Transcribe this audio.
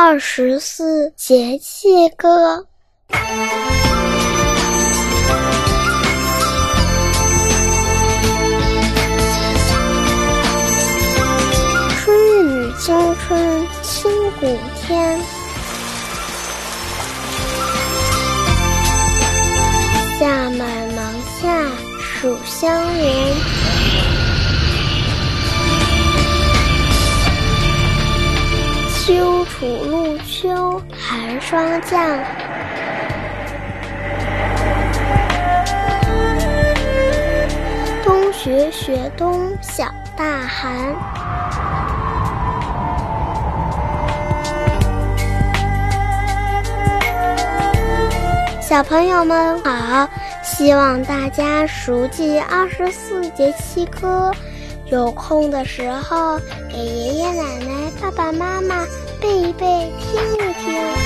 二十四节气歌。春雨惊春清谷天，夏满芒夏暑相连。秋处露秋寒霜降，冬雪雪冬小大寒。小朋友们好，希望大家熟记二十四节气歌。有空的时候，给爷爷奶奶、爸爸妈妈背一背，听一听。